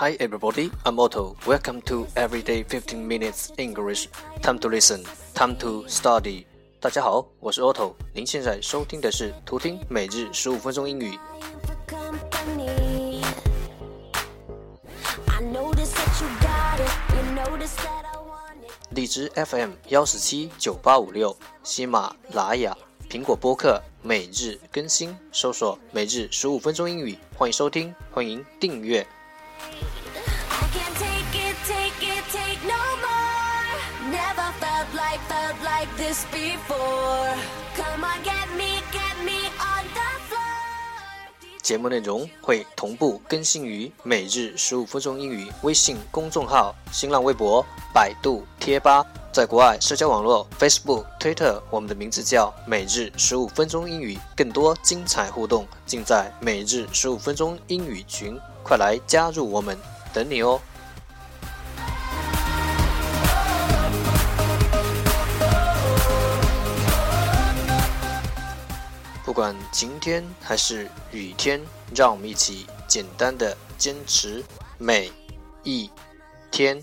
Hi everybody, I'm Otto. Welcome to Everyday 15 Minutes English. Time to listen, time to study. 大家好，我是 Otto。您现在收听的是图听每日十五分钟英语。荔枝 FM 幺四七九八五六，喜马拉雅。苹果播客每日更新，搜索“每日十五分钟英语”，欢迎收听，欢迎订阅。节目内容会同步更新于“每日十五分钟英语”微信公众号、新浪微博、百度贴吧。在国外社交网络 Facebook、Twitter，我们的名字叫每日十五分钟英语，更多精彩互动尽在每日十五分钟英语群，快来加入我们，等你哦！不管晴天还是雨天，让我们一起简单的坚持每一天。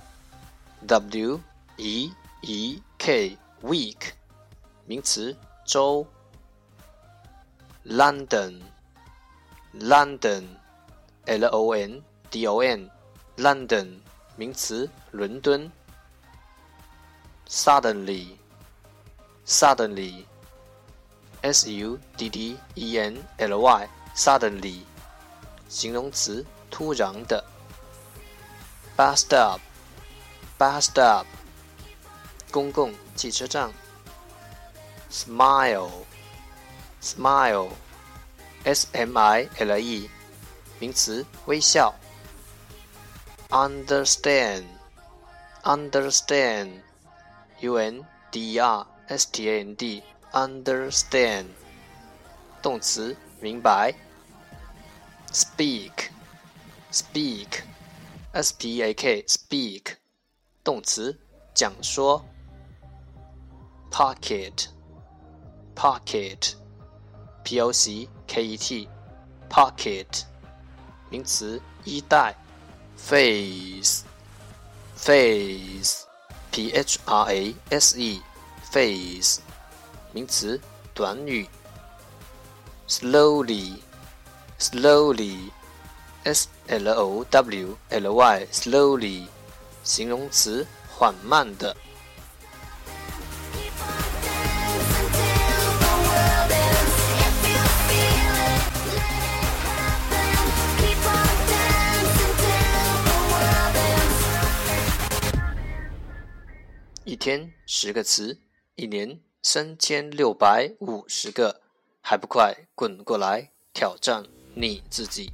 W E E K week，名词，周。London，London，l o n d o n，London，名词，伦敦。Suddenly，Suddenly，s u d d e n l y，Suddenly。形容词，突然的 bust up。bus stop，bus stop，公共汽车站。smile，smile，s m i l e，名词，微笑。understand，understand，u n d r s t a n d，understand，动词，明白。speak, speak, s p a k, speak， 动词，讲说。pocket, pocket, p o c k e t, pocket，名词，衣袋。face, face, p h r a s e, face，名词，短语。slowly slowly, s l o w l y, slowly，形容词，缓慢的。一天十个词，一年三千六百五十个，还不快滚过来挑战！你自己。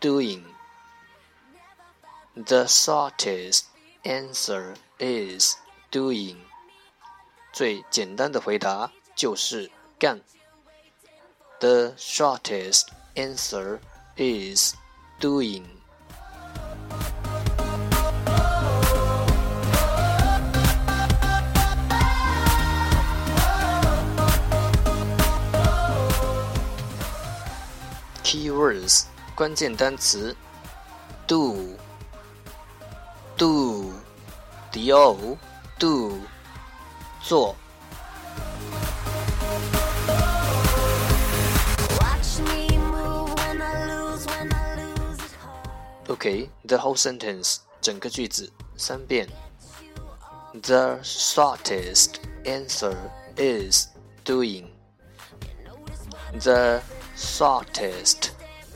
doing. The shortest answer is doing. 最简单的回答就是干。The shortest answer is doing. Keywords 关键单词：do，do，d o，do，做。Okay, the whole sentence 整个句子三遍。The shortest answer is doing. The shortest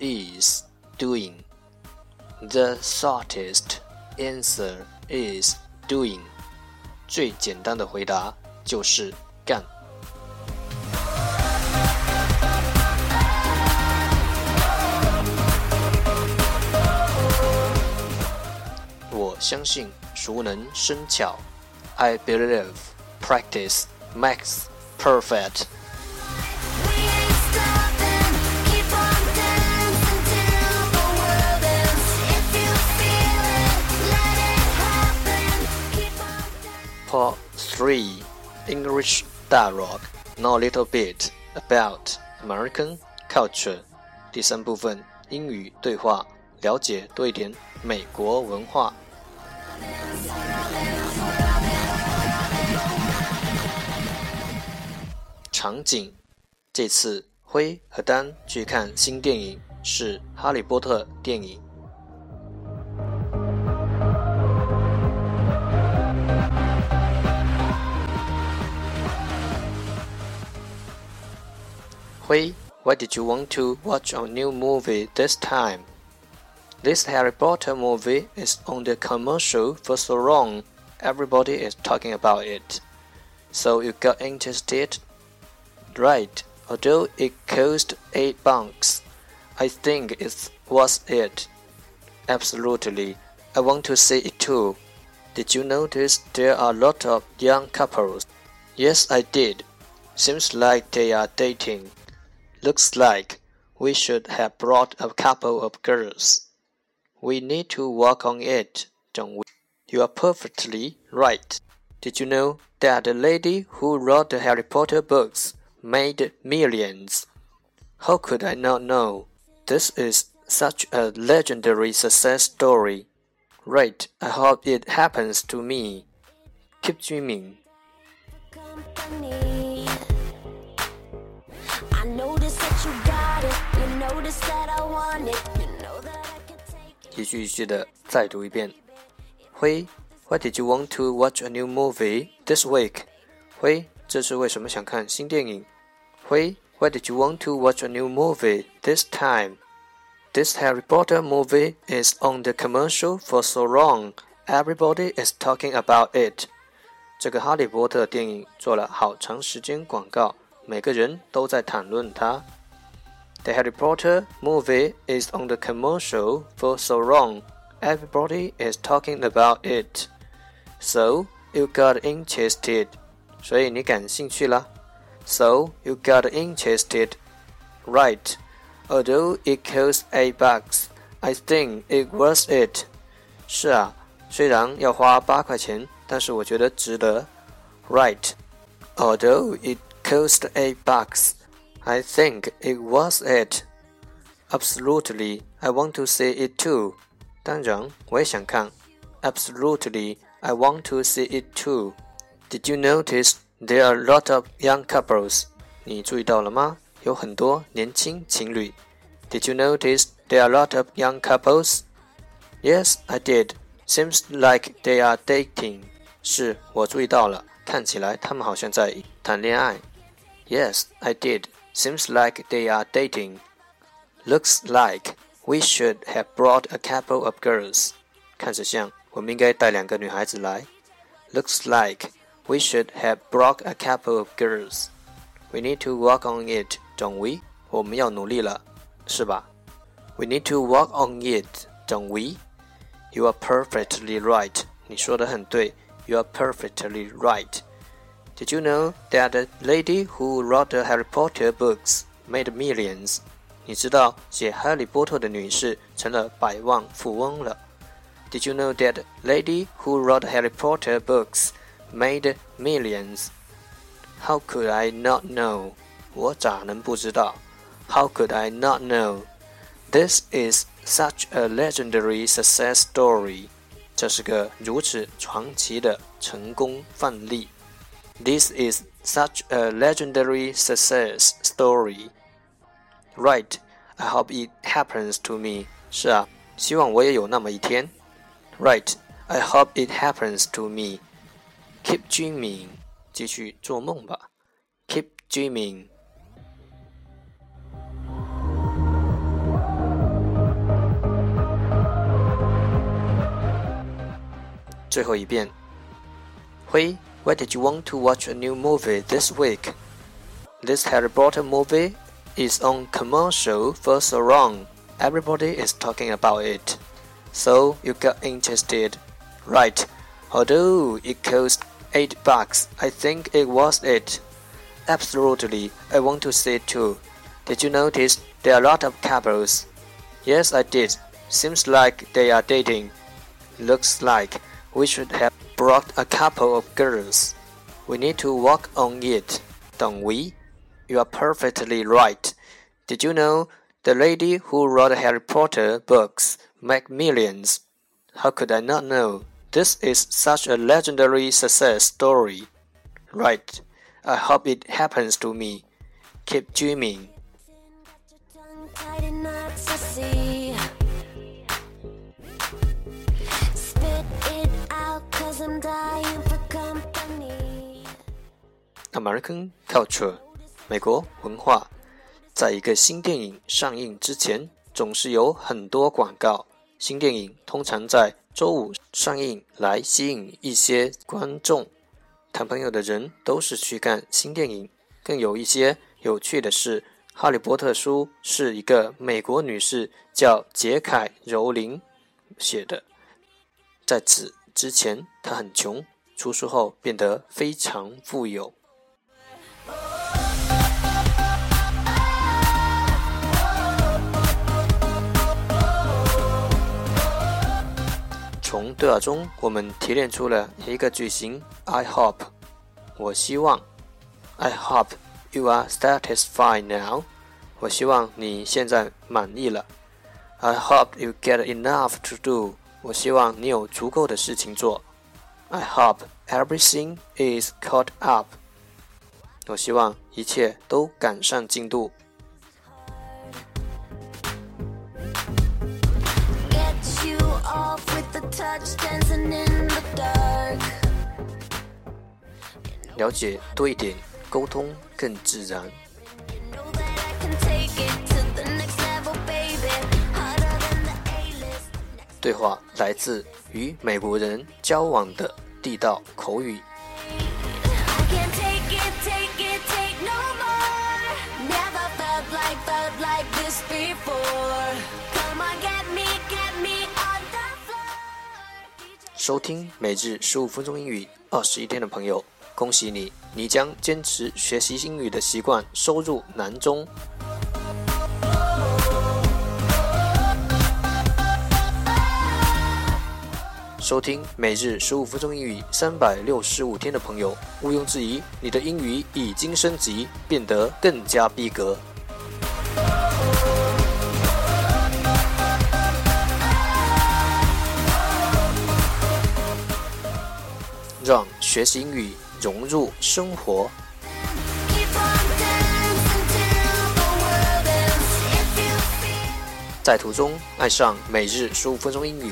is doing. The shortest answer is doing. 最简单的回答就是干。我相信熟能生巧。I believe practice makes perfect. Part 3 English Dialogue Know a little bit about American culture. 第三部分英语对话，了解多一点美国文化。场景：这次辉和丹去看新电影，是《哈利波特》电影。Hui, why did you want to watch a new movie this time? This Harry Potter movie is on the commercial for so long, everybody is talking about it. So you got interested? Right, although it cost 8 bucks, I think it's worth it. Absolutely, I want to see it too. Did you notice there are a lot of young couples? Yes, I did. Seems like they are dating. Looks like we should have brought a couple of girls. We need to work on it, don't we? You are perfectly right. Did you know that the lady who wrote the Harry Potter books made millions? How could I not know? This is such a legendary success story. Right, I hope it happens to me. Keep dreaming. Company. 一句一句的再读一遍。辉，Why did you want to watch a new movie this week？辉，这次为什么想看新电影？辉，Why did you want to watch a new movie this time? This Harry Potter movie is on the commercial for so long. Everybody is talking about it. 这个哈利波特电影做了好长时间广告。每个人都在谈论它。 The Harry Potter movie is on the commercial for so long. Everybody is talking about it. So you got interested. 所以你感兴趣了。So you got interested. Right. Although it cost eight bucks, I think it was it. 是啊，虽然要花八块钱，但是我觉得值得。Right. Although it cost eight bucks. I think it was it. Absolutely, I want to see it too. 当然，我也想看。Absolutely, I want to see it too. Did you notice there are a lot of young couples? 你注意到了吗？有很多年轻情侣。Did you notice there are a lot of young couples? Yes, I did. Seems like they are dating. 是我注意到了，看起来他们好像在谈恋爱。Yes, I did. Seems like they are dating. Looks like we should have brought a couple of girls. 看着像我们应该带两个女孩子来。Looks like we should have brought a couple of girls. We need to work on it, don't we? 我们要努力了。 是吧？We need to work on it, don't we? You are perfectly right. 你说的很对。You are perfectly right. Did you know that the lady who wrote the Harry Potter books made millions? 你知道写《哈利波特》的女士成了百万富翁了？Did you know that lady who wrote Harry Potter books made millions? How could I not know? 我咋能不知道？How could I not know? This is such a legendary success story. 这是个如此传奇的成功范例。 This is such a legendary success story. Right, I hope it happens to me. 是啊，希望我也有那么一天。Right, I hope it happens to me. Keep dreaming，继续做梦吧。Keep dreaming。最后一遍。Hui, why did you want to watch a new movie this week? This Harry Potter movie is on commercial for so long. Everybody is talking about it. So you got interested. Right. Although it cost 8 bucks, I think it was it. Absolutely, I want to see it too. Did you notice there are a lot of couples? Yes, I did. Seems like they are dating. Looks like we should have brought a couple of girls. We need to work on it, don't we? You are perfectly right. Did you know the lady who wrote Harry Potter books make millions? How could I not know? This is such a legendary success story. Right. I hope it happens to me. Keep dreaming.，American culture，美国文化，在一个新电影上映之前，总是有很多广告。新电影通常在周五上映，来吸引一些观众。谈朋友的人都是去看新电影。更有一些有趣的是，《哈利波特》书是一个美国女士叫杰凯·柔琳写的。在此。之前他很穷，出书后变得非常富有。从对话中，我们提炼出了一个句型：I hope，我希望。I hope you are satisfied now，我希望你现在满意了。I hope you get enough to do。我希望你有足够的事情做。I hope everything is caught up。我希望一切都赶上进度。了解多一点，沟通更自然。对话来自与美国人交往的地道口语。收听每日十五分钟英语二十一天的朋友，恭喜你，你将坚持学习英语的习惯收入囊中。收听每日十五分钟英语三百六十五天的朋友，毋庸置疑，你的英语已经升级，变得更加逼格。让学习英语融入生活，在途中爱上每日十五分钟英语。